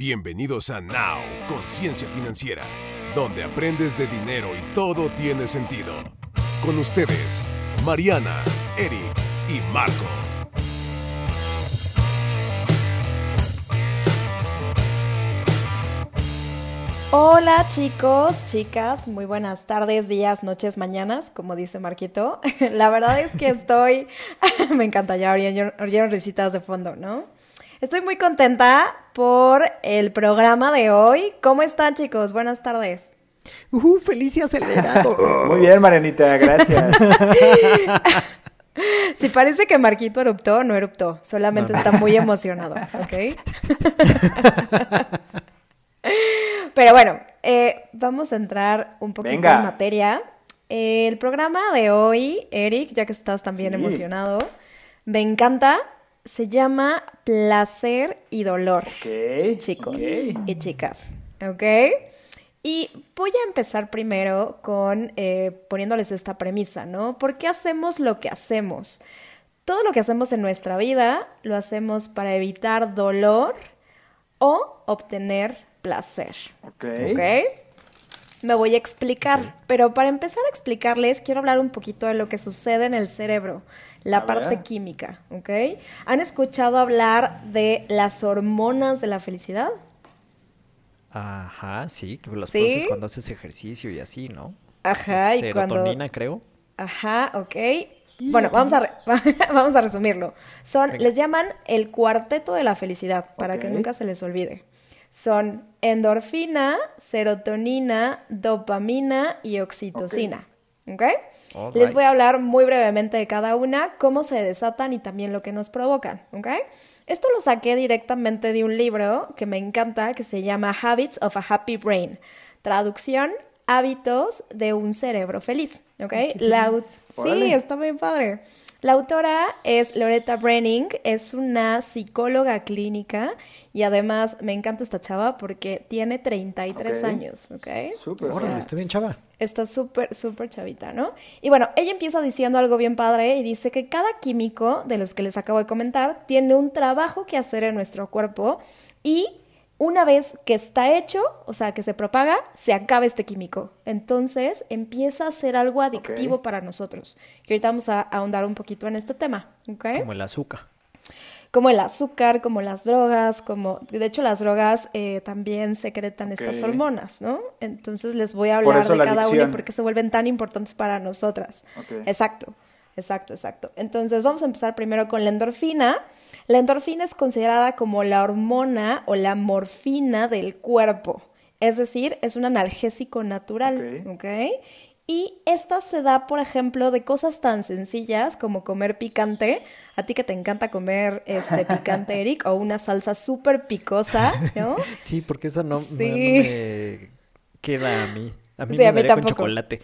Bienvenidos a Now, Conciencia Financiera, donde aprendes de dinero y todo tiene sentido. Con ustedes, Mariana, Eric y Marco. Hola chicos, chicas, muy buenas tardes, días, noches, mañanas, como dice Marquito. La verdad es que estoy, me encanta, ya oyeron risitas de fondo, ¿no? Estoy muy contenta por el programa de hoy. ¿Cómo están chicos? Buenas tardes. Uh, feliz y acelerado. Muy bien, Marianita, gracias. Si parece que Marquito eruptó, no eruptó, solamente está muy emocionado, ¿ok? Pero bueno, eh, vamos a entrar un poquito en materia. el programa de hoy, Eric, ya que estás también emocionado, me encanta. Se llama Placer y Dolor. Ok. Chicos y chicas. ¿Ok? Y voy a empezar primero con eh, poniéndoles esta premisa, ¿no? ¿Por qué hacemos lo que hacemos? Todo lo que hacemos en nuestra vida lo hacemos para evitar dolor o obtener placer. Ok. ¿Ok? Me voy a explicar, pero para empezar a explicarles quiero hablar un poquito de lo que sucede en el cerebro, la parte química, ¿ok? ¿Han escuchado hablar de las hormonas de la felicidad? Ajá, sí, que las ¿Sí? cuando haces ejercicio y así, ¿no? Ajá, y cuando... creo. Ajá, ok. Bueno, vamos a, vamos a resumirlo. Son, les llaman el cuarteto de la felicidad, para que nunca se les olvide son endorfina, serotonina, dopamina y oxitocina. ¿Ok? Les voy a hablar muy brevemente de cada una, cómo se desatan y también lo que nos provocan. ¿Ok? Esto lo saqué directamente de un libro que me encanta que se llama Habits of a Happy Brain. Traducción, hábitos de un cerebro feliz. ¿Ok? Sí, está bien padre. La autora es Loretta Brenning, es una psicóloga clínica y además me encanta esta chava porque tiene 33 años, ¿ok? Súper. está bien chava. Está súper, súper chavita, ¿no? Y bueno, ella empieza diciendo algo bien padre y dice que cada químico de los que les acabo de comentar tiene un trabajo que hacer en nuestro cuerpo y una vez que está hecho, o sea, que se propaga, se acaba este químico. Entonces empieza a ser algo adictivo para nosotros. Que ahorita vamos a ahondar un poquito en este tema. Como el azúcar. Como el azúcar, como las drogas, como... De hecho, las drogas eh, también secretan estas hormonas, ¿no? Entonces les voy a hablar de cada una y por qué se vuelven tan importantes para nosotras. Exacto. Exacto, exacto. Entonces vamos a empezar primero con la endorfina. La endorfina es considerada como la hormona o la morfina del cuerpo. Es decir, es un analgésico natural. ¿ok? Y esta se da, por ejemplo, de cosas tan sencillas como comer picante. A ti que te encanta comer este picante, Eric, o una salsa súper picosa, ¿no? Sí, porque esa no, me queda a mí. A mí me a con chocolate.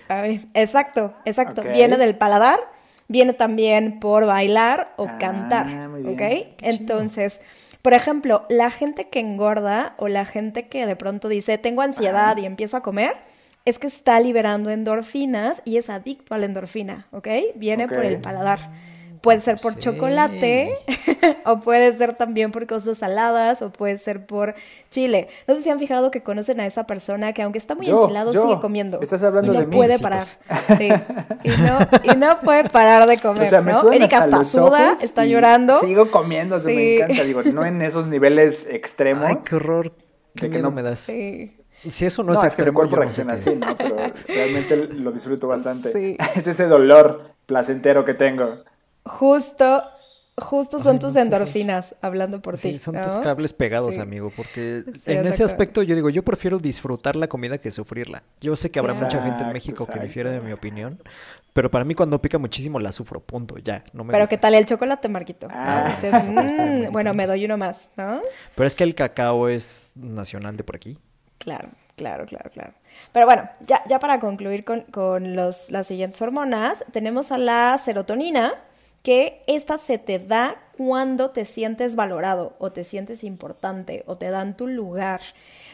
exacto, exacto. Viene del paladar viene también por bailar o ah, cantar, ¿ok? Entonces, por ejemplo, la gente que engorda o la gente que de pronto dice, tengo ansiedad y empiezo a comer, es que está liberando endorfinas y es adicto a la endorfina, ¿ok? Viene por el paladar. Puede ser por chocolate, o puede ser también por cosas saladas, o puede ser por chile. No sé si han fijado que conocen a esa persona que aunque está muy enchilado, sigue comiendo. Estás hablando y no de puede parar. Sí. Y, no, y no puede parar de comer, o sea, me ¿no? Erika hasta suda, está llorando. Sigo comiendo, se me encanta. Digo, no en esos niveles extremos. Ay, qué horror. Qué que no me das. Sí. Si eso no, no es, es que el cuerpo reacciona así, ¿no? Pero realmente lo disfruto bastante. Sí. Es ese dolor placentero que tengo. Justo, justo son tus endorfinas hablando por ti. Sí, son tus cables pegados, amigo, porque en ese aspecto yo digo, yo prefiero disfrutar la comida que sufrirla. Yo sé que habrá mucha gente en México que difiere de mi opinión, pero para mí cuando pica muchísimo la sufro, punto, ya. No me pero ¿qué tal el chocolate, Marquito? Ah, mm, bueno, me doy uno más, ¿no? Pero es que el cacao es nacional de por aquí. Claro, claro, claro, claro. Pero bueno, ya, ya para concluir con, con los, las siguientes hormonas, tenemos a la serotonina, que esta se te da cuando te sientes valorado o te sientes importante o te dan tu lugar.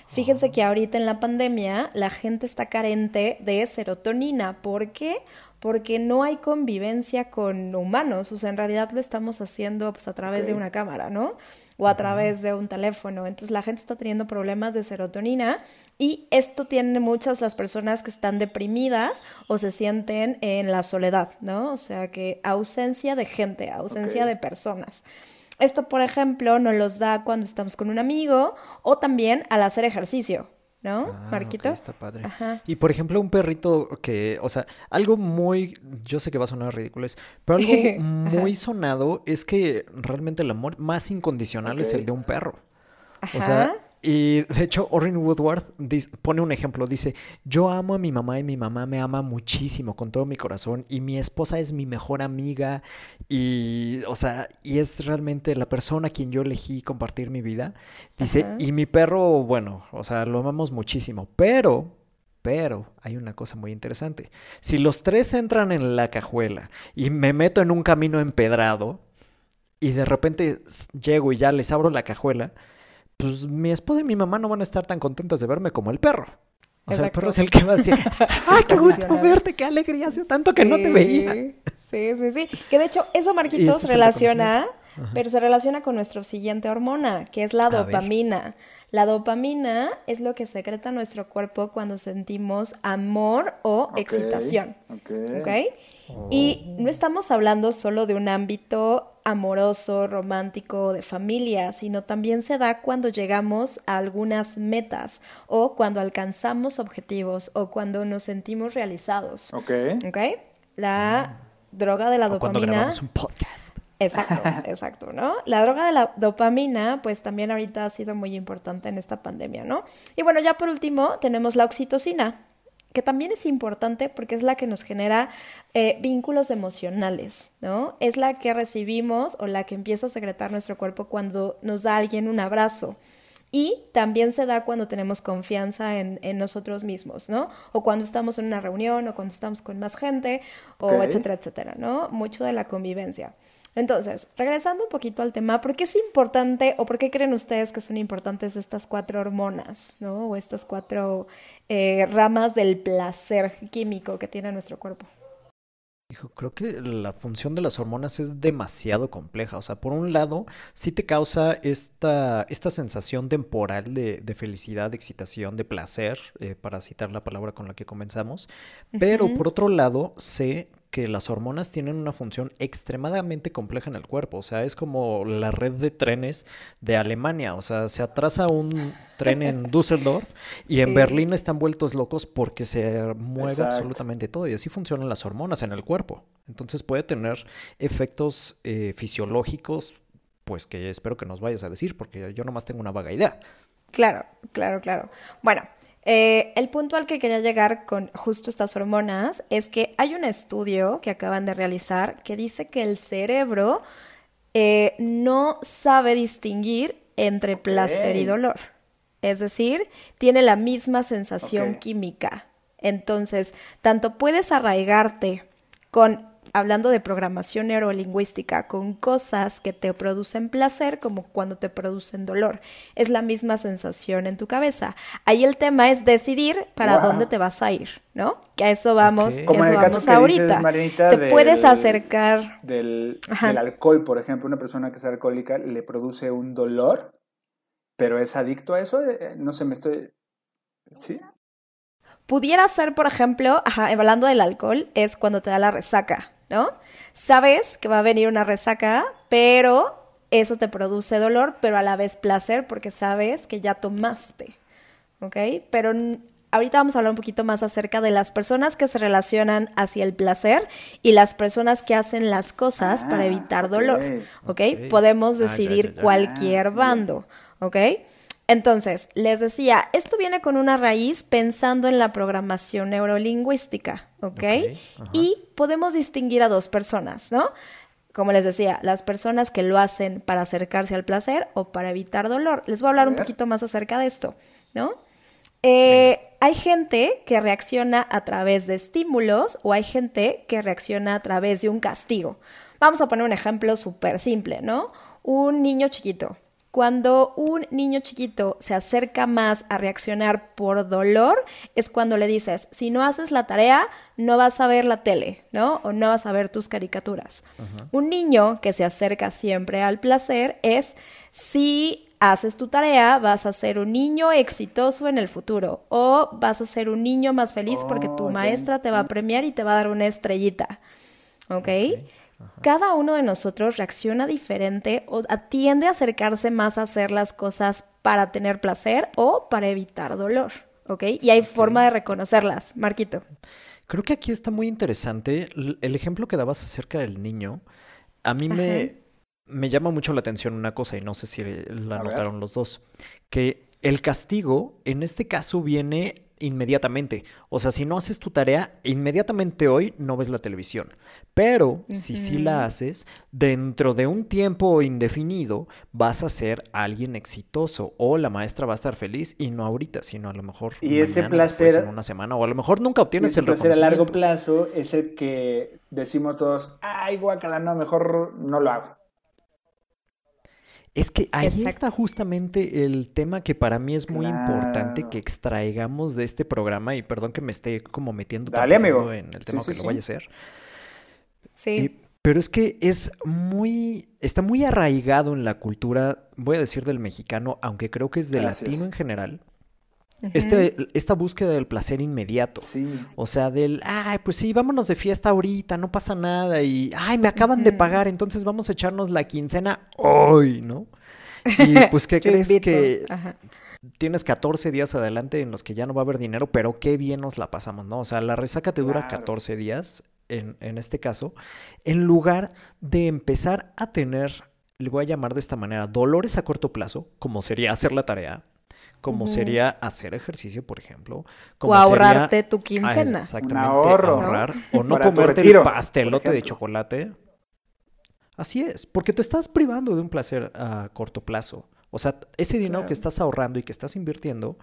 Fíjense que ahorita en la pandemia la gente está carente de serotonina. ¿Por qué? Porque no hay convivencia con humanos, o sea, en realidad lo estamos haciendo pues a través de una cámara, ¿no? O a través de un teléfono. Entonces la gente está teniendo problemas de serotonina y esto tiene muchas las personas que están deprimidas o se sienten en la soledad, ¿no? O sea, que ausencia de gente, ausencia de personas. Esto, por ejemplo, nos los da cuando estamos con un amigo o también al hacer ejercicio. ¿No? Ah, Marquito. está padre. Y por ejemplo, un perrito que, o sea, algo muy, yo sé que va a sonar ridículo, pero algo muy sonado es que realmente el amor más incondicional es el de un perro. O sea, y de hecho, Orrin Woodward pone un ejemplo, dice, yo amo a mi mamá y mi mamá me ama muchísimo con todo mi corazón y mi esposa es mi mejor amiga y, o sea, y es realmente la persona a quien yo elegí compartir mi vida. Dice, y mi perro, bueno, o sea, lo amamos muchísimo, pero, pero hay una cosa muy interesante. Si los tres entran en la cajuela y me meto en un camino empedrado y de repente llego y ya les abro la cajuela, pues mi esposa y mi mamá no van a estar tan contentas de verme como el perro. O sea, el perro es el que va a decir, ¡ay, qué gusto verte! ¡Qué alegría! Hace tanto que no te veía. Sí, sí, sí. Que de hecho, eso, Marquitos, relaciona, pero se relaciona con nuestra siguiente hormona, que es la dopamina. La dopamina es lo que secreta nuestro cuerpo cuando sentimos amor o excitación. ¿Ok? Y no estamos hablando solo de un ámbito amoroso, romántico, de familia, sino también se da cuando llegamos a algunas metas o cuando alcanzamos objetivos o cuando nos sentimos realizados. Ok. Ok. La droga de la o dopamina. Cuando grabamos un podcast. Exacto, exacto, ¿no? La droga de la dopamina, pues también ahorita ha sido muy importante en esta pandemia, ¿no? Y bueno, ya por último tenemos la oxitocina, que también es importante porque es la que nos genera eh, vínculos emocionales, ¿no? Es la que recibimos o la que empieza a secretar nuestro cuerpo cuando nos da alguien un abrazo. Y también se da cuando tenemos confianza en, nosotros mismos, ¿no? O cuando estamos en una reunión o cuando estamos con más gente, o etcétera, etcétera, ¿no? Mucho de la convivencia. Entonces, regresando un poquito al tema, ¿por qué es importante o por qué creen ustedes que son importantes estas cuatro hormonas, ¿no? O estas cuatro eh, ramas del placer químico que tiene nuestro cuerpo? creo que la función de las hormonas es demasiado compleja. O sea, por un lado, sí te causa esta, esta sensación temporal de, de felicidad, de excitación, de placer, eh, para citar la palabra con la que comenzamos. Pero por otro lado, sé que las hormonas tienen una función extremadamente compleja en el cuerpo. O sea, es como la red de trenes de Alemania. O sea, se atrasa un tren en Düsseldorf y en Berlín están vueltos locos porque se mueve absolutamente todo. Y así funcionan las hormonas en el cuerpo. Entonces puede tener efectos eh, fisiológicos, pues que espero que nos vayas a decir, porque yo nomás tengo una vaga idea. Claro, claro, claro. Bueno, eh, el punto al que quería llegar con justo estas hormonas es que hay un estudio que acaban de realizar que dice que el cerebro eh, no sabe distinguir entre placer y dolor. Es decir, tiene la misma sensación química. Entonces, tanto puedes arraigarte con hablando de programación neurolingüística, con cosas que te producen placer como cuando te producen dolor. Es la misma sensación en tu cabeza. Ahí el tema es decidir para dónde te vas a ir, ¿no? Que a eso vamos, Como eso vamos ahorita. te puedes acercar del, del alcohol, por ejemplo, una persona que es alcohólica le produce un dolor, pero es adicto a eso. Eh, no sé, me estoy. ¿Sí? Pudiera ser, por ejemplo, hablando del alcohol, es cuando te da la resaca, ¿no? Sabes que va a venir una resaca, pero eso te produce dolor, pero a la vez placer porque sabes que ya tomaste, ¿ok? Pero ahorita vamos a hablar un poquito más acerca de las personas que se relacionan hacia el placer y las personas que hacen las cosas para ah, evitar dolor, ¿ok? Podemos ah, decidir cualquier bando, ¿ok? Entonces, les decía, esto viene con una raíz pensando en la programación neurolingüística, ¿ok? y podemos distinguir a dos personas, ¿no? Como les decía, las personas que lo hacen para acercarse al placer o para evitar dolor. Les voy a hablar un poquito más acerca de esto, ¿no? Eh, hay gente que reacciona a través de estímulos o hay gente que reacciona a través de un castigo. Vamos a poner un ejemplo súper simple, ¿no? Un niño chiquito Cuando un niño chiquito se acerca más a reaccionar por dolor, es cuando le dices, si no haces la tarea, no vas a ver la tele, ¿no? O no vas a ver tus caricaturas. Un niño que se acerca siempre al placer es si haces tu tarea, vas a ser un niño exitoso en el futuro o vas a ser un niño más feliz porque tu oh, maestra te va a premiar y te va a dar una estrellita. ¿Ok? okay cada uno de nosotros reacciona diferente o tiende a acercarse más a hacer las cosas para tener placer o para evitar dolor, ¿ok? Y hay forma de reconocerlas, Marquito. Creo que aquí está muy interesante el ejemplo que dabas acerca del niño. A mí me, me llama mucho la atención una cosa y no sé si la notaron los dos, que el castigo en este caso viene inmediatamente. O sea, si no haces tu tarea, inmediatamente hoy no ves la televisión. Pero si sí la haces, dentro de un tiempo indefinido vas a ser alguien exitoso o la maestra va a estar feliz y no ahorita, sino a lo mejor y ese placer en una semana o a lo mejor nunca obtienes el placer a largo plazo es el que decimos todos, ay, guacala, no, mejor no lo hago. Es que ahí está justamente el tema que para mí es muy importante que extraigamos de este programa y perdón que me esté como metiendo Dale, amigo. en el tema que lo vaya a hacer. Sí. Eh, pero es que es muy, está muy arraigado en la cultura, voy a decir del mexicano, aunque creo que es del latino en general. Este, esta búsqueda del placer inmediato. Sí. O sea, del, ay, pues sí, vámonos de fiesta ahorita, no pasa nada. Y, ay, me acaban de pagar, entonces vamos a echarnos la quincena hoy, ¿no? Y pues, ¿qué crees que tienes 14 días adelante en los que ya no va a haber dinero, pero qué bien nos la pasamos, ¿no? O sea, la resaca te dura 14 días, en, en este caso, en lugar de empezar a tener, le voy a llamar de esta manera, dolores a corto plazo, como sería hacer la tarea, como sería hacer ejercicio, por ejemplo. Como o ahorrarte tu quincena. exactamente, ahorrar. O no comerte el pastelote de chocolate. Así es, porque te estás privando de un placer a corto plazo. O sea, ese dinero que estás ahorrando y que estás invirtiendo,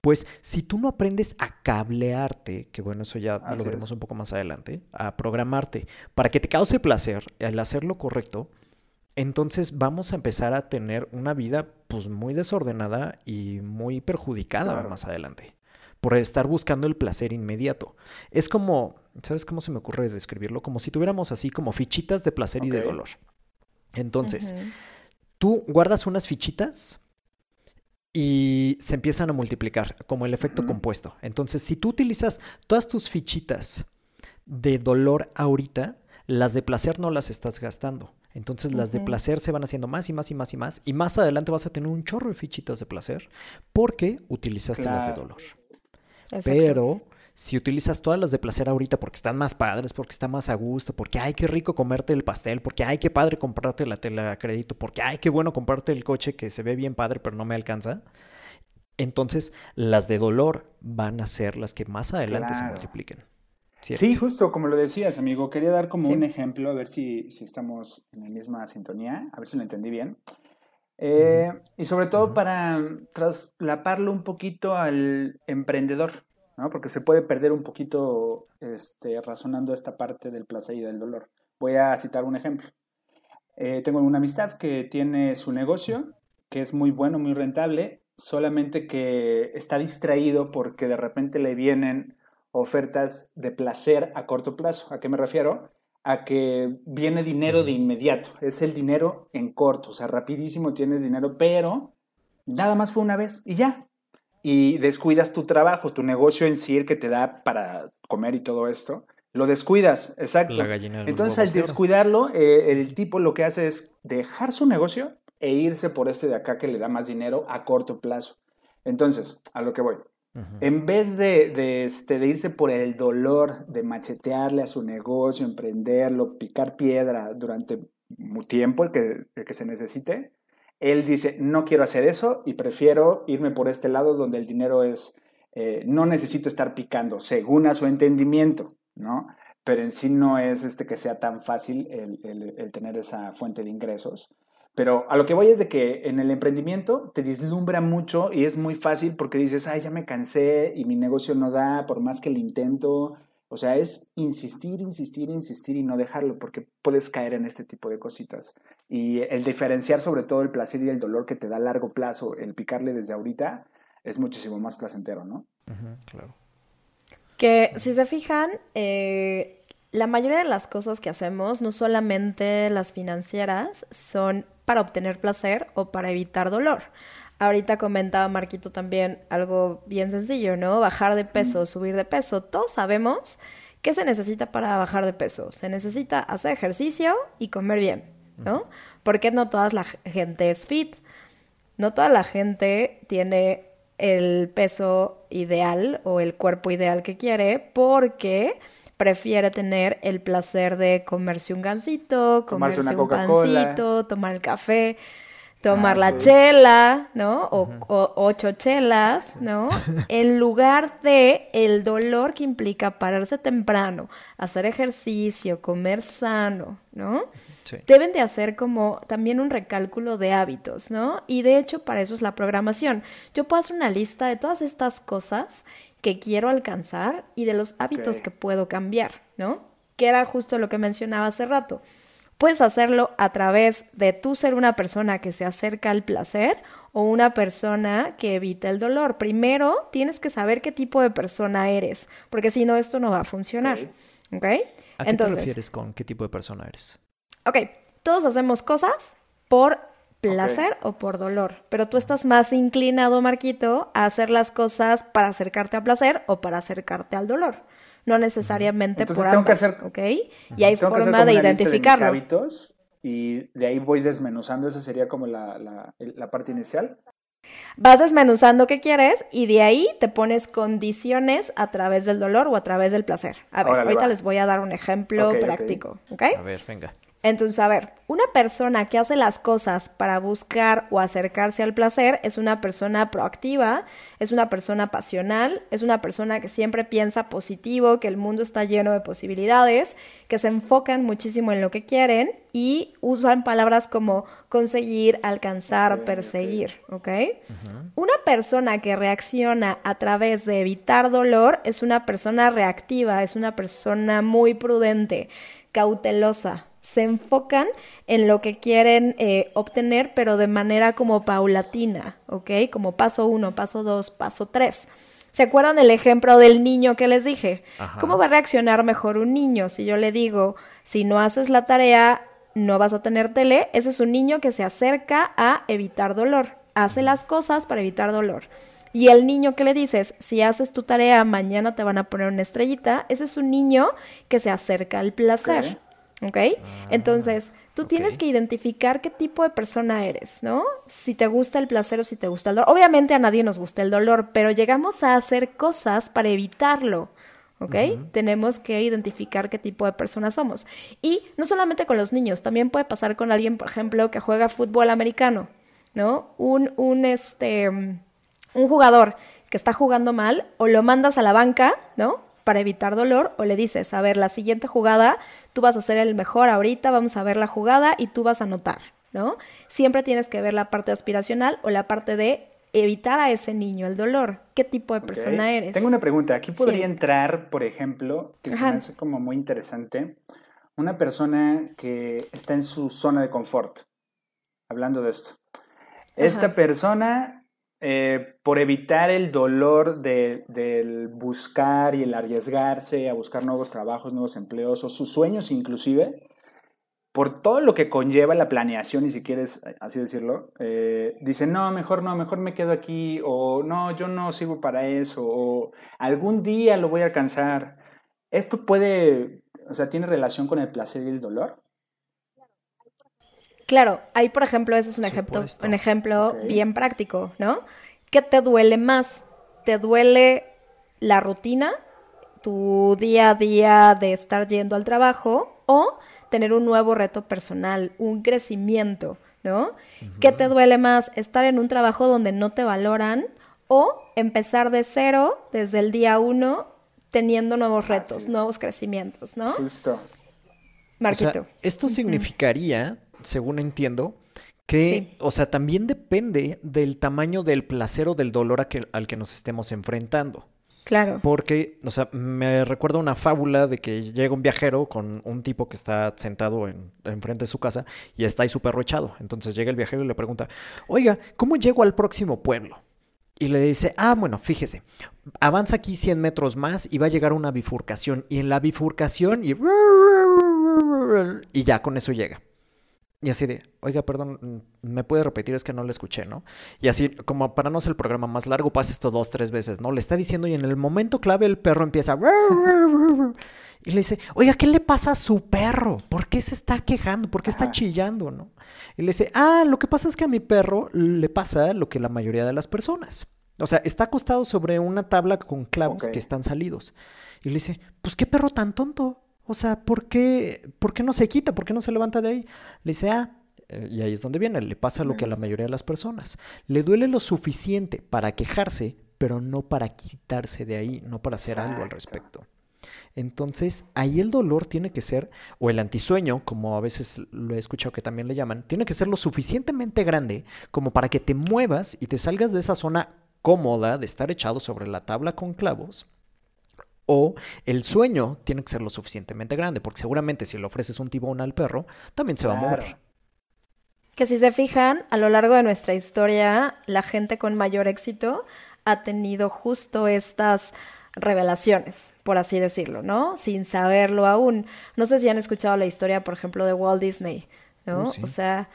pues si tú no aprendes a cablearte, que bueno, eso ya lo veremos un poco más adelante, a programarte para que te cause placer al hacer lo correcto, entonces vamos a empezar a tener una vida pues muy desordenada y muy perjudicada más adelante por estar buscando el placer inmediato. Es como, ¿sabes cómo se me ocurre describirlo? Como si tuviéramos así como fichitas de placer y de dolor. Entonces, tú guardas unas fichitas y se empiezan a multiplicar, como el efecto compuesto. Entonces, si tú utilizas todas tus fichitas de dolor ahorita, las de placer no las estás gastando. Entonces las de placer se van haciendo más y más y más y más. Y más adelante vas a tener un chorro de fichitas de placer porque utilizaste las de dolor. Pero si utilizas todas las de placer ahorita porque están más padres, porque está más a gusto, porque ay, qué rico comerte el pastel, porque ay, qué padre comprarte la tela a crédito, porque ay, qué bueno comprarte el coche que se ve bien padre pero no me alcanza. Entonces las de dolor van a ser las que más adelante se multipliquen. Sí, justo como lo decías, amigo. Quería dar como un ejemplo, a ver si, si, estamos en la misma sintonía, a ver si lo entendí bien. Eh, y sobre todo para traslaparlo un poquito al emprendedor, ¿no? Porque se puede perder un poquito este, razonando esta parte del placer y del dolor. Voy a citar un ejemplo. Eh, tengo una amistad que tiene su negocio, que es muy bueno, muy rentable, solamente que está distraído porque de repente le vienen ofertas de placer a corto plazo. ¿A qué me refiero? A que viene dinero de inmediato. Es el dinero en corto, o sea, rapidísimo tienes dinero, pero nada más fue una vez y ya. Y descuidas tu trabajo, tu negocio en sí, el que te da para comer y todo esto. Lo descuidas, exacto. Entonces, al descuidarlo, eh, el tipo lo que hace es dejar su negocio e irse por este de acá que le da más dinero a corto plazo. Entonces, a lo que voy. En vez de, este, de, irse por el dolor de machetearle a su negocio, emprenderlo, picar piedra durante tiempo, el que, que se necesite, él dice, no quiero hacer eso y prefiero irme por este lado donde el dinero es, eh, no necesito estar picando, según a su entendimiento, ¿no? Pero en sí no es este que sea tan fácil el tener esa fuente de ingresos. Pero a lo que voy es de que en el emprendimiento te dislumbra mucho y es muy fácil porque dices, ay, ya me cansé y mi negocio no da, por más que lo intento, O sea, es insistir, insistir, insistir y no dejarlo, porque puedes caer en este tipo de cositas. Y el diferenciar sobre todo el placer y el dolor que te da a largo plazo, el picarle desde ahorita, es muchísimo más placentero, ¿no? claro. Que si se fijan, eh, la mayoría de las cosas que hacemos, no solamente las financieras, son para obtener placer o para evitar dolor. Ahorita comentaba Marquito también algo bien sencillo, ¿no? Bajar de peso, subir de peso. Todos sabemos qué se necesita para bajar de peso. Se necesita hacer ejercicio y comer bien, ¿no? Porque no toda la gente es fit. No toda la gente tiene el peso ideal o el cuerpo ideal que quiere porque prefiere tener el placer de comerse un gansito, comerse un pancito, tomar el café, tomar ah, la chela, ¿no? O, ocho chelas, ¿no? en lugar de el dolor que implica pararse temprano, hacer ejercicio, comer sano, ¿no? Deben de hacer como también un recálculo de hábitos, ¿no? Y de hecho para eso es la programación. Yo puedo hacer una lista de todas estas cosas que quiero alcanzar y de los hábitos que puedo cambiar, ¿no? Que era justo lo que mencionaba hace rato. Puedes hacerlo a través de tú ser una persona que se acerca al placer o una persona que evita el dolor. Primero, tienes que saber qué tipo de persona eres, porque si no, esto no va a funcionar. ¿Ok? ¿A qué te refieres con qué tipo de persona eres? Ok, todos hacemos cosas por placer o por dolor, pero tú estás más inclinado, Marquito, a hacer las cosas para acercarte al placer o para acercarte al dolor, no necesariamente por ambas, que hacer, ¿ok? Y hay forma de identificarlo. hábitos y de ahí voy desmenuzando, esa sería como la, la, parte inicial. Vas desmenuzando qué quieres y de ahí te pones condiciones a través del dolor o a través del placer. A ver, ahorita les voy a dar un ejemplo práctico, ¿ok? A ver, venga. Entonces, a ver, una persona que hace las cosas para buscar o acercarse al placer es una persona proactiva, es una persona pasional, es una persona que siempre piensa positivo, que el mundo está lleno de posibilidades, que se enfocan muchísimo en lo que quieren y usan palabras como conseguir, alcanzar, perseguir, ¿ok? Una persona que reacciona a través de evitar dolor es una persona reactiva, es una persona muy prudente, cautelosa, se enfocan en lo que quieren eh, obtener, pero de manera como paulatina, ¿ok? Como paso uno, paso dos, paso tres. ¿Se acuerdan del ejemplo del niño que les dije? ¿Cómo va a reaccionar mejor un niño si yo le digo, si no haces la tarea, no vas a tener tele? Ese es un niño que se acerca a evitar dolor, hace las cosas para evitar dolor. Y el niño que le dices, si haces tu tarea, mañana te van a poner una estrellita, ese es un niño que se acerca al placer. ¿Ok? Entonces, tú tienes que identificar qué tipo de persona eres, ¿no? Si te gusta el placer o si te gusta el dolor. Obviamente a nadie nos gusta el dolor, pero llegamos a hacer cosas para evitarlo. ¿ok? Tenemos que identificar qué tipo de persona somos. Y no solamente con los niños, también puede pasar con alguien, por ejemplo, que juega fútbol americano, ¿no? Un, un, este, un jugador que está jugando mal o lo mandas a la banca, ¿no? para evitar dolor o le dices, a ver, la siguiente jugada, tú vas a ser el mejor ahorita, vamos a ver la jugada y tú vas a anotar, ¿no? Siempre tienes que ver la parte aspiracional o la parte de evitar a ese niño el dolor. ¿Qué tipo de persona eres? Tengo una pregunta. Aquí podría entrar, por ejemplo, que se me hace como muy interesante, una persona que está en su zona de confort. Hablando de esto. Esta persona eh, por evitar el dolor de, del buscar y el arriesgarse a buscar nuevos trabajos, nuevos empleos o sus sueños inclusive, por todo lo que conlleva la planeación, y si quieres así decirlo, eh, no, mejor no, mejor me quedo aquí, o no, yo no sigo para eso, o algún día lo voy a alcanzar. ¿Esto puede, o sea, tiene relación con el placer y el dolor? Claro, ahí por ejemplo, ese es un ejemplo, un ejemplo bien práctico, ¿no? ¿Qué te duele más? ¿Te duele la rutina, tu día a día de estar yendo al trabajo o tener un nuevo reto personal, un crecimiento, ¿no? ¿Qué te duele más? ¿Estar en un trabajo donde no te valoran o empezar de cero desde el día uno teniendo nuevos retos, nuevos crecimientos, ¿no? Justo. Marquito. esto significaría según entiendo, que, o sea, también depende del tamaño del placer o del dolor al que nos estemos enfrentando. Claro. Porque, o sea, me recuerda una fábula de que llega un viajero con un tipo que está sentado en, enfrente de su casa y está ahí su perro echado. Entonces llega el viajero y le pregunta, oiga, ¿cómo llego al próximo pueblo? Y le dice, ah, bueno, fíjese, avanza aquí 100 metros más y va a llegar una bifurcación. Y en la bifurcación y... Y ya con eso llega. Y así de, oiga, perdón, ¿me puede repetir? Es que no le escuché, ¿no? Y así, como para no ser el programa más largo, pasa esto dos, tres veces, ¿no? Le está diciendo y en el momento clave el perro empieza... Y le dice, oiga, ¿qué le pasa a su perro? ¿Por qué se está quejando? ¿Por qué está chillando, no? Y le dice, ah, lo que pasa es que a mi perro le pasa lo que la mayoría de las personas. O sea, está acostado sobre una tabla con clavos que están salidos. Y le dice, pues qué perro tan tonto. O sea, ¿por qué, ¿por qué no se quita? ¿Por qué no se levanta de ahí? Le dice, ah, eh, y ahí es donde viene, le pasa lo que a la mayoría de las personas. Le duele lo suficiente para quejarse, pero no para quitarse de ahí, no para hacer algo al respecto. Entonces, ahí el dolor tiene que ser, o el antisueño, como a veces lo he escuchado que también le llaman, tiene que ser lo suficientemente grande como para que te muevas y te salgas de esa zona cómoda de estar echado sobre la tabla con clavos o el sueño tiene que ser lo suficientemente grande, porque seguramente si le ofreces un tibón al perro, también se va a mover. Que si se fijan, a lo largo de nuestra historia, la gente con mayor éxito ha tenido justo estas revelaciones, por así decirlo, ¿no? Sin saberlo aún. No sé si han escuchado la historia, por ejemplo, de Walt Disney, ¿no? Oh, o sea,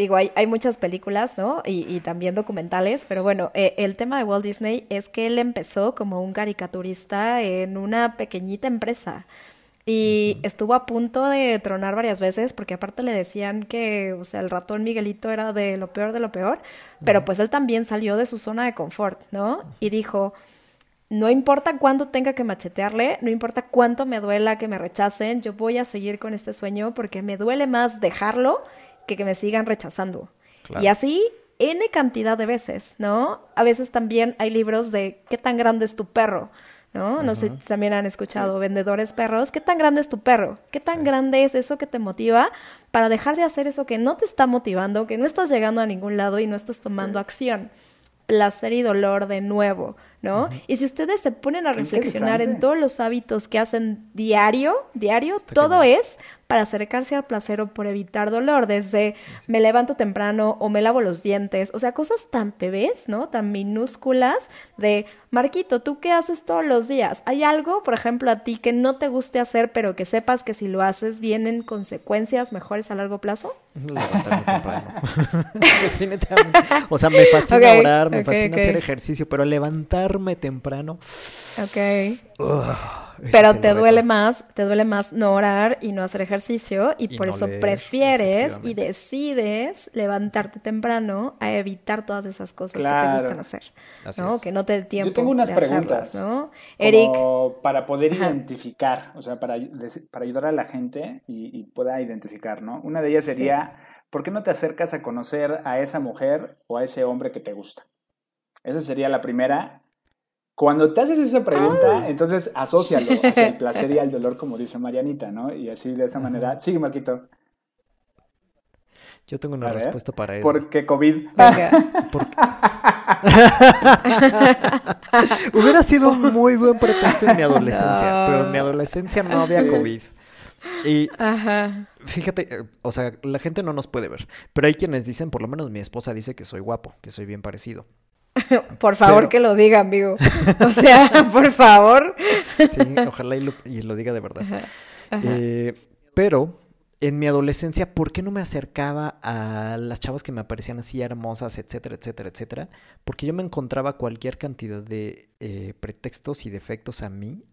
digo, hay, hay muchas películas, ¿no? Y, también documentales, pero bueno, eh, el tema de Walt Disney es que él empezó como un caricaturista en una pequeñita empresa. Y estuvo a punto de tronar varias veces porque aparte le decían que, o sea, el ratón Miguelito era de lo peor de lo peor, pero pues él también salió de su zona de confort, ¿no? Y dijo, no importa cuánto tenga que machetearle, no importa cuánto me duela que me rechacen, yo voy a seguir con este sueño porque me duele más dejarlo que, me sigan rechazando. Y así N cantidad de veces, ¿no? A veces también hay libros de qué tan grande es tu perro, ¿no? No sé si también han escuchado vendedores perros, ¿qué tan grande es tu perro? ¿Qué tan grande es eso que te motiva para dejar de hacer eso que no te está motivando, que no estás llegando a ningún lado y no estás tomando acción? Placer y dolor de nuevo, ¿no? Y si ustedes se ponen a reflexionar en todos los hábitos que hacen diario, diario, todo es para acercarse al placer o por evitar dolor, desde me levanto temprano o me lavo los dientes, o sea, cosas tan bebés, ¿no? Tan minúsculas de, Marquito, ¿tú qué haces todos los días? ¿Hay algo, por ejemplo, a ti que no te guste hacer, pero que sepas que si lo haces vienen consecuencias mejores a largo plazo? Levantarme temprano. Definitivamente. O sea, me fascina orar, me fascina hacer ejercicio, pero levantarme temprano. Ok. Pero te duele más, te duele más no orar y no hacer ejercicio y, por eso prefieres y decides levantarte temprano a evitar todas esas cosas que te gustan hacer, ¿no? Que no te dé tiempo. Yo tengo unas preguntas, ¿no? Eric, para poder identificar, o sea, para, para ayudar a la gente y, pueda identificar, ¿no? Una de ellas sería, ¿por qué no te acercas a conocer a esa mujer o a ese hombre que te gusta? Esa sería la primera. Cuando te haces esa pregunta, entonces asócialo hacia el placer y al dolor, como dice Marianita, ¿no? Y así de esa manera. Sigue, Marquito. Yo tengo una respuesta para eso. ¿Por qué COVID? Hubiera sido un muy buen pretexto en mi adolescencia, pero en mi adolescencia no había COVID. Y fíjate, eh, o sea, la gente no nos puede ver, pero hay quienes dicen, por lo menos mi esposa dice que soy guapo, que soy bien parecido. por favor que lo diga, amigo. O sea, por favor. Sí, ojalá y lo, diga de verdad. Eh, pero en mi adolescencia, ¿por qué no me acercaba a las chavas que me parecían así hermosas, etcétera, etcétera, etcétera? Porque yo me encontraba cualquier cantidad de eh, pretextos y defectos a mí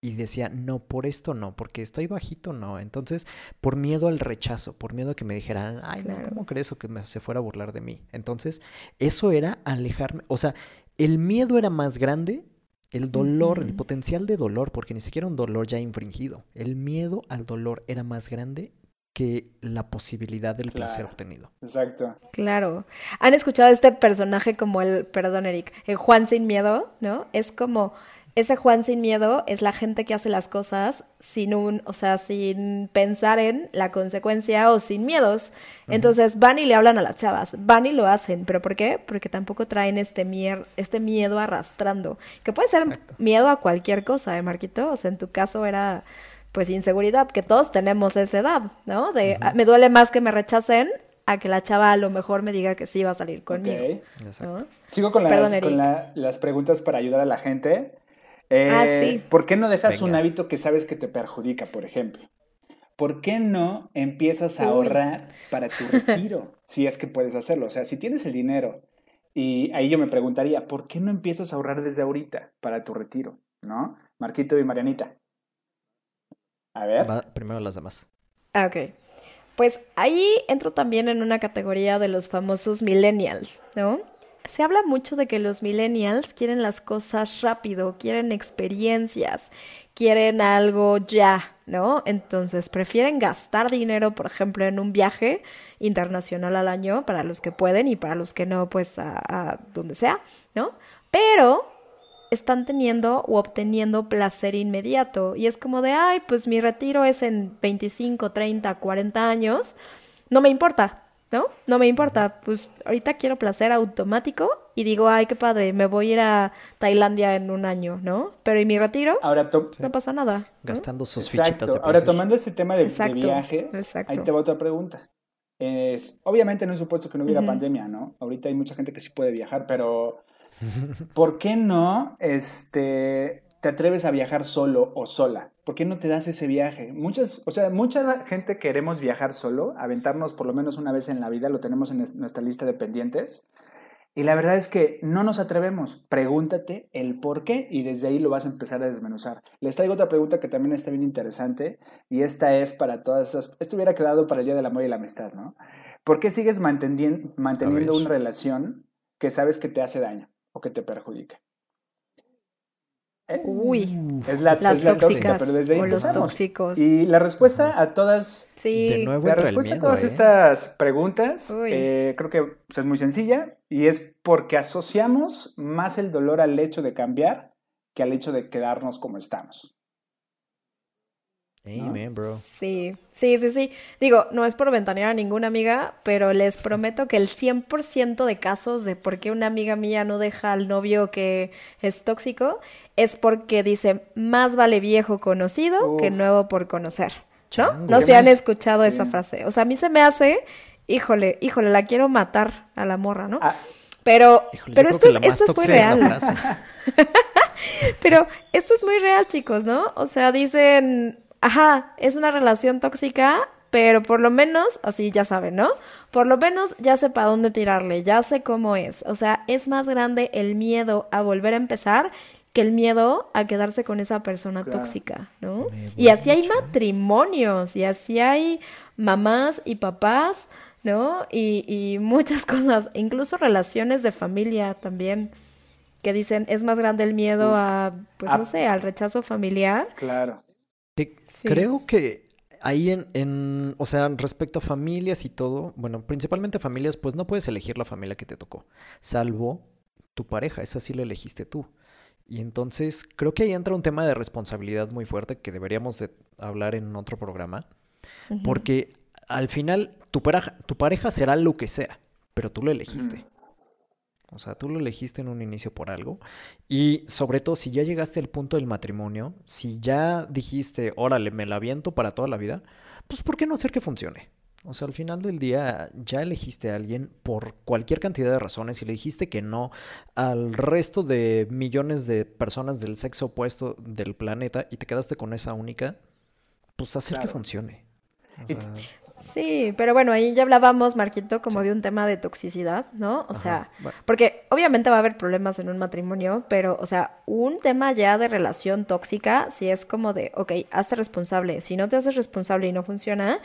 y decía, no, por esto no, porque estoy bajito, no. Entonces, por miedo al rechazo, por miedo a que me dijeran, ay, no, ¿cómo crees o que me, se fuera a burlar de mí? Entonces, eso era alejarme, o sea, el miedo era más grande, el dolor, el potencial de dolor, porque ni siquiera un dolor ya infringido, el miedo al dolor era más grande que la posibilidad del placer obtenido. Exacto. Claro. ¿Han escuchado este personaje como el, perdón Eric, el Juan sin miedo, ¿no? Es como ese Juan sin miedo es la gente que hace las cosas sin un, o sea, sin pensar en la consecuencia o sin miedos. Entonces van y le hablan a las chavas, van y lo hacen. ¿Pero por qué? Porque tampoco traen este, mier este miedo arrastrando. Que puede ser miedo a cualquier cosa, ¿eh, Marquito? O sea, en tu caso era pues inseguridad, que todos tenemos esa edad, ¿no? De ah, me duele más que me rechacen a que la chava a lo mejor me diga que sí va a salir conmigo. Sigo con, las, preguntas para ayudar a la gente. Eh, ah, sí. ¿Por qué no dejas un hábito que sabes que te perjudica, por ejemplo? ¿Por qué no empiezas a ahorrar para tu retiro? si es que puedes hacerlo. O sea, si tienes el dinero, y ahí yo me preguntaría, ¿por qué no empiezas a ahorrar desde ahorita para tu retiro? ¿No? Marquito y Marianita. A ver. primero las demás. Ah, ok. Pues ahí entro también en una categoría de los famosos millennials, ¿no? Se habla mucho de que los millennials quieren las cosas rápido, quieren experiencias, quieren algo ya, ¿no? Entonces prefieren gastar dinero, por ejemplo, en un viaje internacional al año para los que pueden y para los que no, pues a, donde sea, ¿no? Pero están teniendo o obteniendo placer inmediato. Y es como de, ay, pues mi retiro es en 25, 30, 40 años. No me importa, ¿no? No me importa. Pues ahorita quiero placer automático y digo, ay, qué padre, me voy a ir a Tailandia en un año, ¿no? Pero en mi retiro Ahora no pasa nada. Gastando sus fichitas de Ahora, tomando este tema de, viajes, ahí te va otra pregunta. Es, obviamente en un supuesto que no hubiera pandemia, ¿no? Ahorita hay mucha gente que sí puede viajar, pero ¿Por qué no este, te atreves a viajar solo o sola? ¿Por qué no te das ese viaje? Muchas, o sea, mucha gente queremos viajar solo, aventarnos por lo menos una vez en la vida, lo tenemos en nuestra lista de pendientes. Y la verdad es que no nos atrevemos. Pregúntate el por qué y desde ahí lo vas a empezar a desmenuzar. Les traigo otra pregunta que también está bien interesante y esta es para todas esas... Esto hubiera quedado para el Día del Amor y la Amistad, ¿no? ¿Por qué sigues manteniendo, manteniendo una relación que sabes que te hace daño? o que te perjudica. Uy, es la, las tóxicas, pero desde ahí o los tóxicos. Y la respuesta a todas, sí. la respuesta a todas ¿eh? estas preguntas, eh, creo que pues, es muy sencilla y es porque asociamos más el dolor al hecho de cambiar que al hecho de quedarnos como estamos. Amen, bro. Sí, sí, sí, sí. Digo, no es por ventanear a ninguna amiga, pero les prometo que el 100% de casos de por qué una amiga mía no deja al novio que es tóxico es porque dice, más vale viejo conocido que nuevo por conocer. ¿No? no se han escuchado esa frase. O sea, a mí se me hace, híjole, híjole, la quiero matar a la morra, ¿no? Ah. pero, pero esto es, esto es muy real. pero esto es muy real, chicos, ¿no? O sea, dicen ajá, es una relación tóxica, pero por lo menos, así ya saben, ¿no? Por lo menos ya sé para dónde tirarle, ya sé cómo es. O sea, es más grande el miedo a volver a empezar que el miedo a quedarse con esa persona tóxica, ¿no? Y así hay matrimonios, y así hay mamás y papás, ¿no? Y, y muchas cosas, incluso relaciones de familia también, que dicen, es más grande el miedo a, pues no sé, al rechazo familiar. Claro. Creo que ahí en, en, o sea, respecto a familias y todo, bueno, principalmente familias, pues no puedes elegir la familia que te tocó, salvo tu pareja, esa sí la elegiste tú. Y entonces creo que ahí entra un tema de responsabilidad muy fuerte que deberíamos de hablar en otro programa, porque al final tu pareja, tu pareja será lo que sea, pero tú lo elegiste. O sea, tú lo elegiste en un inicio por algo. Y sobre todo, si ya llegaste al punto del matrimonio, si ya dijiste, órale, me la aviento para toda la vida, pues ¿por qué no hacer que funcione? O sea, al final del día ya elegiste a alguien por cualquier cantidad de razones y le dijiste que no al resto de millones de personas del sexo opuesto del planeta y te quedaste con esa única, pues hacer que funcione. Sí, pero bueno, ahí ya hablábamos, Marquito, como de un tema de toxicidad, ¿no? O sea, porque obviamente va a haber problemas en un matrimonio, pero, o sea, un tema ya de relación tóxica, si es como de, ok, hazte responsable. Si no te haces responsable y no funciona,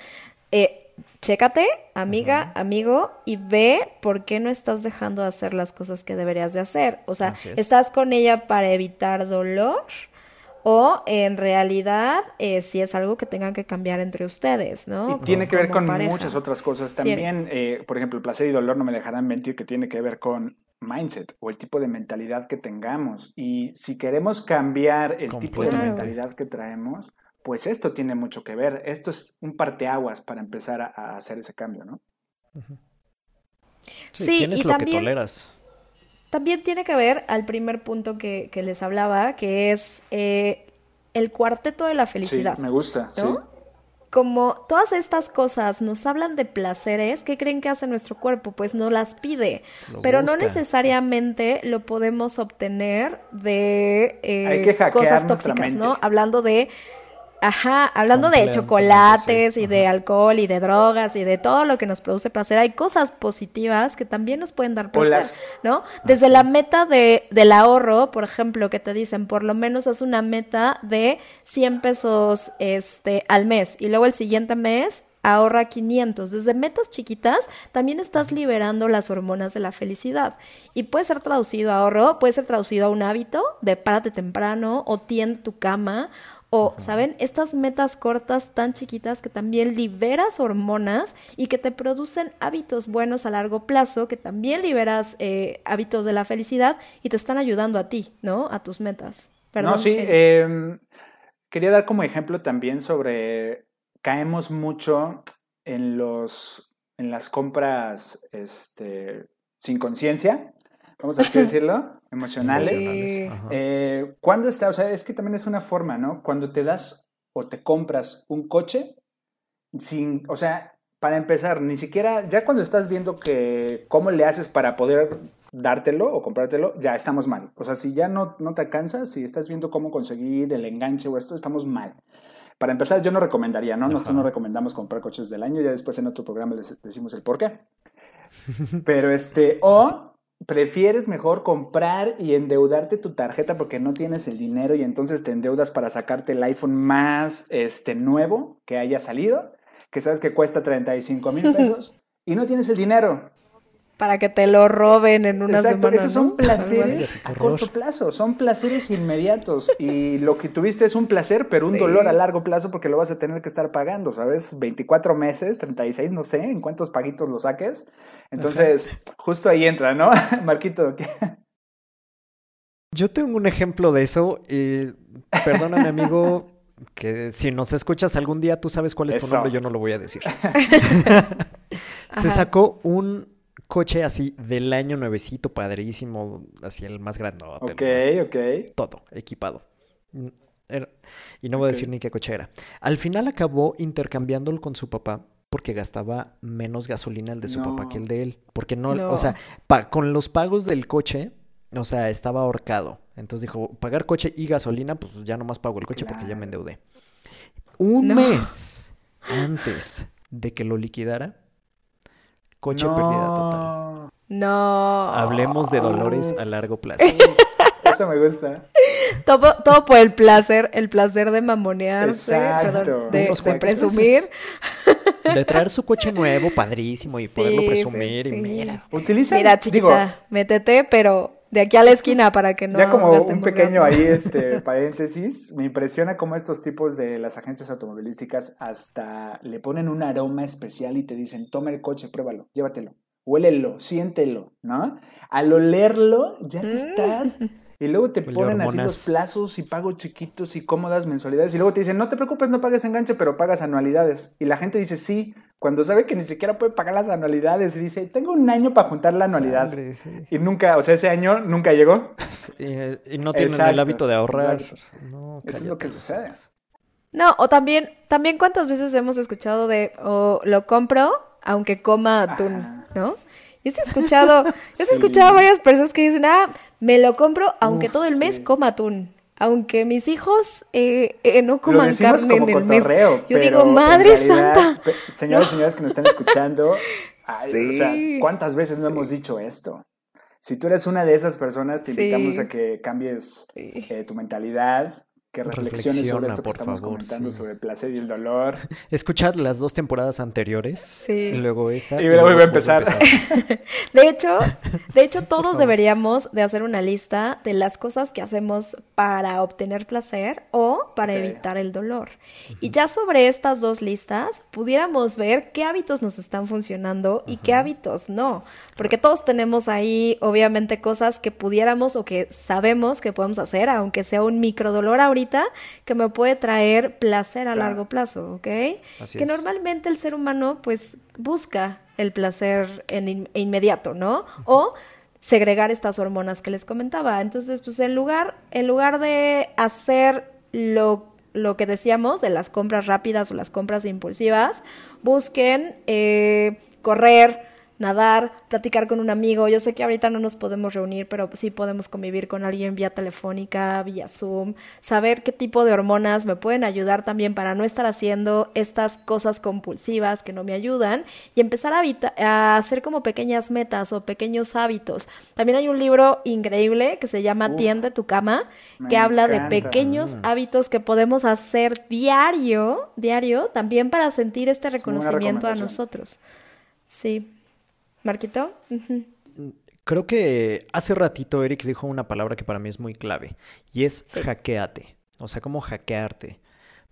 eh, chécate, amiga, amigo, y ve por qué no estás dejando de hacer las cosas que deberías de hacer. O sea, estás con ella para evitar dolor o en realidad eh, si es algo que tengan que cambiar entre ustedes, ¿no? Y tiene que ver con muchas otras cosas también. Eh, por ejemplo, el placer y dolor no me dejarán mentir que tiene que ver con mindset o el tipo de mentalidad que tengamos. Y si queremos cambiar el tipo de mentalidad que traemos, pues esto tiene mucho que ver. Esto es un parteaguas para empezar a, hacer ese cambio, ¿no? Sí, y también, también tiene que ver al primer punto que, les hablaba, que es eh, el cuarteto de la felicidad. Sí, me gusta, sí como todas estas cosas nos hablan de placeres, ¿qué creen que hace nuestro cuerpo? Pues no las pide, pero no necesariamente lo podemos obtener de eh, cosas tóxicas, ¿no? Hablando de Ajá, hablando de chocolates y de alcohol y de drogas y de todo lo que nos produce placer, hay cosas positivas que también nos pueden dar placer, ¿no? Desde la meta de, del ahorro, por ejemplo, que te dicen, por lo menos es una meta de 100 pesos este, al mes y luego el siguiente mes ahorra 500. Desde metas chiquitas también estás liberando las hormonas de la felicidad. Y puede ser traducido a ahorro, puede ser traducido a un hábito de párate temprano o tiende tu cama o, ¿saben? Estas metas cortas tan chiquitas que también liberas hormonas y que te producen hábitos buenos a largo plazo, que también liberas eh, hábitos de la felicidad y te están ayudando a ti, ¿no? A tus metas. Perdón, no, sí. Em, quería dar como ejemplo también sobre caemos mucho en los en las compras este, sin conciencia vamos a así decirlo, emocionales. Eh, cuando está, o sea, es que también es una forma, ¿no? Cuando te das o te compras un coche, sin, o sea, para empezar, ni siquiera, ya cuando estás viendo que cómo le haces para poder dártelo o comprártelo, ya estamos mal. O sea, si ya no, no te alcanzas, si estás viendo cómo conseguir el enganche o esto, estamos mal. Para empezar, yo no recomendaría, ¿no? Nosotros no recomendamos comprar coches del año, ya después en otro programa les decimos el por qué. Pero este, o prefieres mejor comprar y endeudarte tu tarjeta porque no tienes el dinero y entonces te endeudas para sacarte el iPhone más este, nuevo que haya salido, que sabes que cuesta 35 mil pesos y no tienes el dinero para que te lo roben en una Exacto, Esos son placeres a corto plazo, son placeres inmediatos. Y lo que tuviste es un placer, pero un dolor a largo plazo porque lo vas a tener que estar pagando, ¿sabes? 24 meses, 36, no sé en cuántos paguitos lo saques. Entonces, justo ahí entra, ¿no? Marquito. Yo tengo un ejemplo de eso. Y perdóname, amigo, que si nos escuchas algún día, tú sabes cuál es tu nombre, yo no lo voy a decir. Se sacó un coche así del año nuevecito, padrísimo, así el más grande. Ok, ok. Todo, equipado. Mm, y no voy a decir ni qué coche era. Al final acabó intercambiándolo con su papá porque gastaba menos gasolina el de su papá que el de él. Porque no, o sea, con los pagos del coche, o sea, estaba ahorcado. Entonces dijo, pagar coche y gasolina, pues ya nomás pago el coche porque ya me endeudé. Un mes antes de que lo liquidara, Coche pérdida total. No. Hablemos de dolores a largo plazo. Eso me gusta. Todo, todo por el placer, el placer de mamonearse, perdón, de, presumir. De traer su coche nuevo, padrísimo, y poderlo presumir. Y mira. Utiliza. Mira, chiquita, métete, pero de aquí a la esquina para que no. Ya como un pequeño ahí, este paréntesis, me impresiona cómo estos tipos de las agencias automovilísticas hasta le ponen un aroma especial y te dicen, toma el coche, pruébalo, llévatelo, huélelo, siéntelo, ¿no? Al olerlo, ya te mm. estás y luego te ponen así los plazos y pagos chiquitos y cómodas mensualidades. Y luego te dicen, no te preocupes, no pagues enganche, pero pagas anualidades. Y la gente dice, sí, cuando sabe que ni siquiera puede pagar las anualidades. Y dice, tengo un año para juntar la anualidad. Y nunca, o sea, ese año nunca llegó. Y, no tienen el hábito de ahorrar. No, Eso es lo que sucede. No, o también, también cuántas veces hemos escuchado de, o lo compro aunque coma atún, ¿no? Yo he escuchado, yo he escuchado a varias personas que dicen, ah, me lo compro aunque todo el mes coma atún. Aunque mis hijos eh, eh, no coman carne en el mes. Yo digo, madre santa. Señores y señores que nos están escuchando, o sea, ¿cuántas veces no hemos dicho esto? Si tú eres una de esas personas, te invitamos a que cambies eh, tu mentalidad, que reflexiones sobre esto que estamos comentando sobre el placer y el dolor. Escuchad las dos temporadas anteriores. Sí. Y luego esta. Y, luego voy a empezar. de hecho, de hecho todos deberíamos de hacer una lista de las cosas que hacemos para obtener placer o o para evitar el dolor. Y ya sobre estas dos listas, pudiéramos ver qué hábitos nos están funcionando y qué hábitos no. Porque todos tenemos ahí, obviamente, cosas que pudiéramos o que sabemos que podemos hacer, aunque sea un micro dolor ahorita, que me puede traer placer a largo plazo, ¿ok? que normalmente el ser humano, pues, busca el placer en inmediato, ¿no? O segregar estas hormonas que les comentaba. Entonces, pues en lugar, en lugar de hacer lo, lo que decíamos de las compras rápidas o las compras impulsivas, busquen eh, correr, nadar, platicar con un amigo. Yo sé que ahorita no nos podemos reunir, pero sí podemos convivir con alguien vía telefónica, vía Zoom, saber qué tipo de hormonas me pueden ayudar también para no estar haciendo estas cosas compulsivas que no me ayudan y empezar a, a hacer como pequeñas metas o pequeños hábitos. También hay un libro increíble que se llama Tiende tu cama, que habla de pequeños mm. hábitos que podemos hacer diario, diario, también para sentir este reconocimiento a nosotros. Sí. Marquito. Creo que hace ratito Eric dijo una palabra que para mí es muy clave y es hackeate. O sea, cómo hackearte.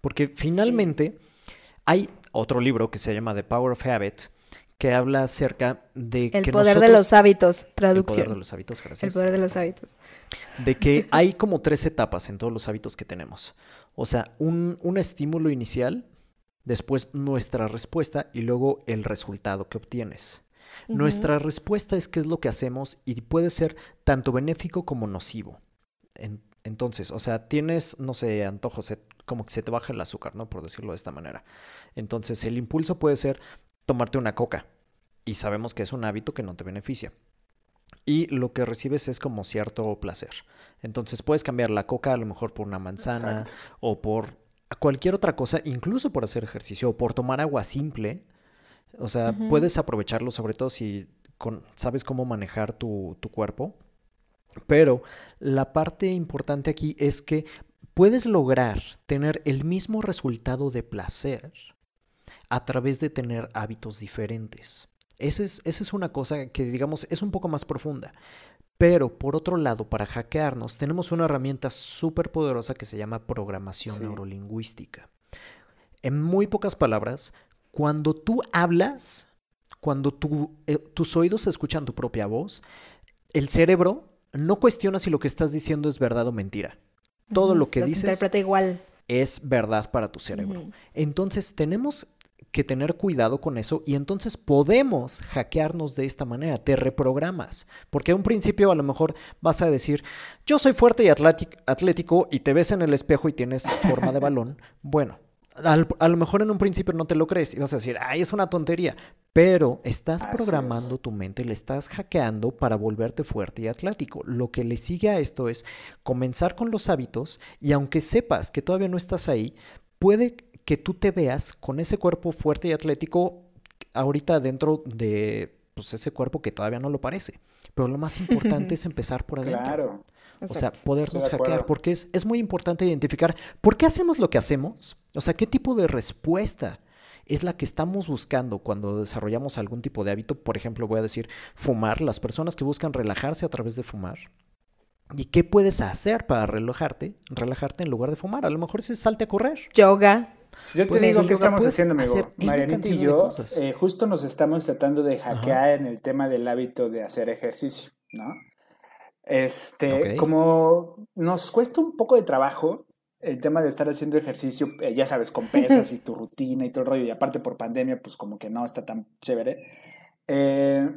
Porque finalmente hay otro libro que se llama The Power of Habit que habla acerca de el poder de los hábitos, traducción. El poder de los hábitos, gracias. El poder de los hábitos. De que hay como tres etapas en todos los hábitos que tenemos. O sea, un, un estímulo inicial, después nuestra respuesta y luego el resultado que obtienes. Nuestra respuesta es qué es lo que hacemos y puede ser tanto benéfico como nocivo. entonces, o sea, tienes, no sé, antojos, como que se te baja el azúcar, ¿no? Por decirlo de esta manera. Entonces, el impulso puede ser tomarte una coca y sabemos que es un hábito que no te beneficia. Y lo que recibes es como cierto placer. Entonces puedes cambiar la coca a lo mejor por una manzana o por cualquier otra cosa, incluso por hacer ejercicio o por tomar agua simple o sea, puedes aprovecharlo, sobre todo si sabes cómo manejar tu, tu cuerpo. Pero la parte importante aquí es que puedes lograr tener el mismo resultado de placer a través de tener hábitos diferentes. Esa es, esa es una cosa que, digamos, es un poco más profunda. Pero, por otro lado, para hackearnos, tenemos una herramienta súper poderosa que se llama programación neurolingüística. En muy pocas palabras, cuando tú hablas, cuando eh, tus oídos escuchan tu propia voz, el cerebro no cuestiona si lo que estás diciendo es verdad o mentira. Todo lo que dices igual. es verdad para tu cerebro. Entonces tenemos que tener cuidado con eso y entonces podemos hackearnos de esta manera, te reprogramas, porque a un principio a lo mejor vas a decir, yo soy fuerte y atlético y te ves en el espejo y tienes forma de balón. Bueno, a lo mejor en un principio no te lo crees y vas a decir, ay, es una tontería, pero estás programando tu mente, le estás hackeando para volverte fuerte y atlético. Lo que le sigue a esto es comenzar con los hábitos y aunque sepas que todavía no estás ahí, puede que tú te veas con ese cuerpo fuerte y atlético ahorita dentro de pues, ese cuerpo que todavía no lo parece. Pero lo más importante es empezar por adentro. Claro. O sea, podernos hackear, porque es, es muy importante identificar por qué hacemos lo que hacemos, o sea, qué tipo de respuesta es la que estamos buscando cuando desarrollamos algún tipo de hábito. Por ejemplo, voy a decir, fumar, las personas que buscan relajarse a través de fumar. ¿Y qué puedes hacer para relajarte? Relajarte en lugar de fumar. A lo mejor es salte a correr. Yoga. Yo te pues digo qué estamos haciendo, amigo. Marianita y yo eh, justo nos estamos tratando de hackear en el tema del hábito de hacer ejercicio, ¿no? Este, como nos cuesta un poco de trabajo el tema de estar haciendo ejercicio, eh, ya sabes, con pesas y tu rutina y todo el rollo, y aparte por pandemia, pues como que no está tan chévere. Eh,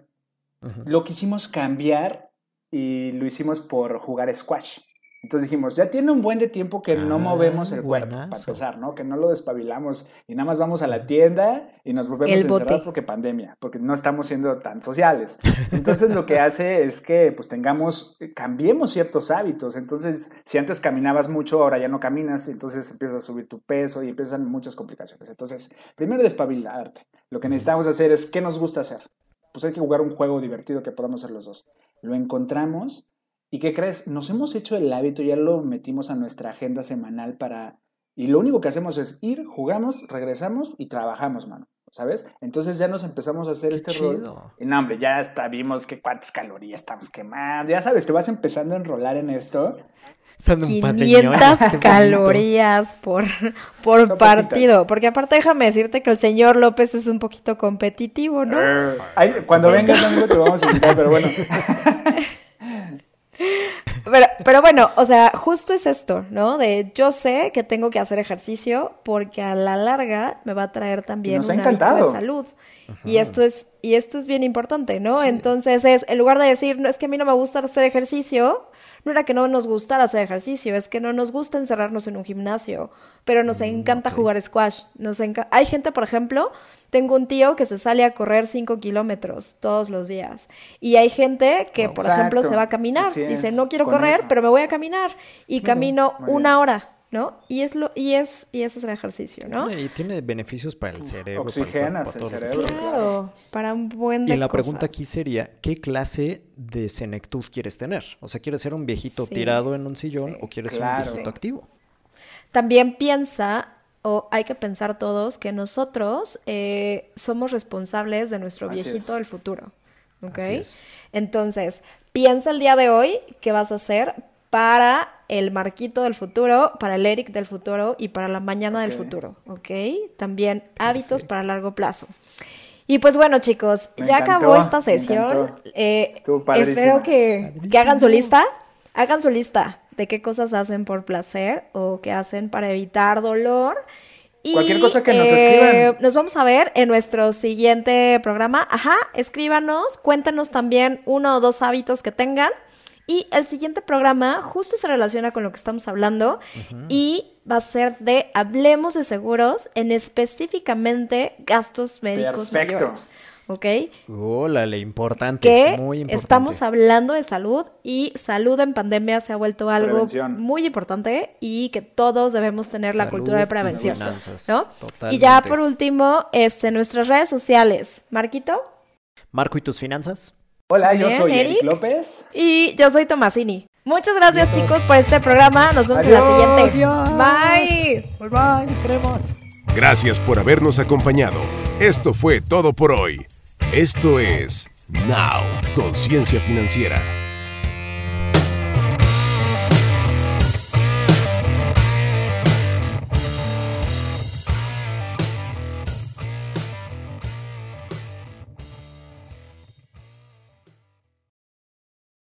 lo quisimos cambiar y lo hicimos por jugar squash. Entonces dijimos, ya tiene un buen de tiempo que no movemos el cuerpo, para empezar, ¿no? Que no lo despabilamos y nada más vamos a la tienda y nos volvemos a encerrar porque pandemia, porque no estamos siendo tan sociales. Entonces lo que hace es que pues tengamos, cambiemos ciertos hábitos. Entonces, si antes caminabas mucho, ahora ya no caminas, entonces empiezas a subir tu peso y empiezan muchas complicaciones. Entonces, primero despabilarte. Lo que necesitamos hacer es, ¿qué nos gusta hacer? Pues hay que jugar un juego divertido que podamos hacer los dos. Lo encontramos ¿Y qué crees? Nos hemos hecho el hábito, ya lo metimos a nuestra agenda semanal para... Y lo único que hacemos es ir, jugamos, regresamos y trabajamos, mano. ¿Sabes? Entonces ya nos empezamos a hacer este rol. Y no, hombre, ya hasta vimos que cuántas calorías estamos quemando. Ya sabes, te vas empezando a enrolar en esto. 500 calorías por, por partido. Porque aparte déjame decirte que el señor López es un poquito competitivo, ¿no? cuando vengas, amigo, te vamos a invitar, pero bueno. Pero, pero, bueno, o sea, justo es esto, ¿no? De yo sé que tengo que hacer ejercicio porque a la larga me va a traer también un hábito de salud. Y esto es, y esto es bien importante, ¿no? Entonces es, en lugar de decir, no, es que a mí no me gusta hacer ejercicio, no era que no nos gustara hacer ejercicio, es que no nos gusta encerrarnos en un gimnasio, pero nos mm, encanta jugar squash. Nos Hay gente, por ejemplo, tengo un tío que se sale a correr 5 kilómetros todos los días. Y hay gente que, por ejemplo, se va a caminar. Dice, no quiero correr, pero me voy a caminar. Y camino una hora. ¿No? Y es lo y es y ese es el ejercicio, ¿no? Y tiene beneficios para el cerebro, oxigenas el, cerebro, claro, para un buen de Y la pregunta aquí sería, ¿qué clase de senectud quieres tener? O sea, ¿quieres ser un viejito tirado en un sillón o quieres ser un viejito activo? También piensa o hay que pensar todos que nosotros eh, somos responsables de nuestro viejito del futuro. ¿Ok? Entonces, piensa el día de hoy qué vas a hacer para el Marquito del futuro, para el Eric del futuro y para la mañana del futuro, ¿ok? También hábitos para largo plazo. Y pues bueno, chicos, ya acabó esta sesión. Eh, espero que, que hagan su lista, hagan su lista de qué cosas hacen por placer o qué hacen para evitar dolor. Y, Cualquier cosa que nos escriban. Eh, nos vamos a ver en nuestro siguiente programa. Ajá, escríbanos, cuéntenos también uno o dos hábitos que tengan. Y el siguiente programa justo se relaciona con lo que estamos hablando y va a ser de Hablemos de seguros en específicamente gastos médicos Perfecto. mayores. ¿Ok? Órale, importante. Que muy importante. estamos hablando de salud y salud en pandemia se ha vuelto algo muy importante y que todos debemos tener la cultura de prevención. ¿no? Y ya por último, este, nuestras redes sociales. Marquito. Marco y tus finanzas. Hola, yo soy Eric, López. Y yo soy Tomasini. Muchas gracias, chicos, por este programa. Nos vemos en la siguiente. Bye. Bye, bye. Esperemos. Gracias por habernos acompañado. Esto fue todo por hoy. Esto es Now, Conciencia Financiera.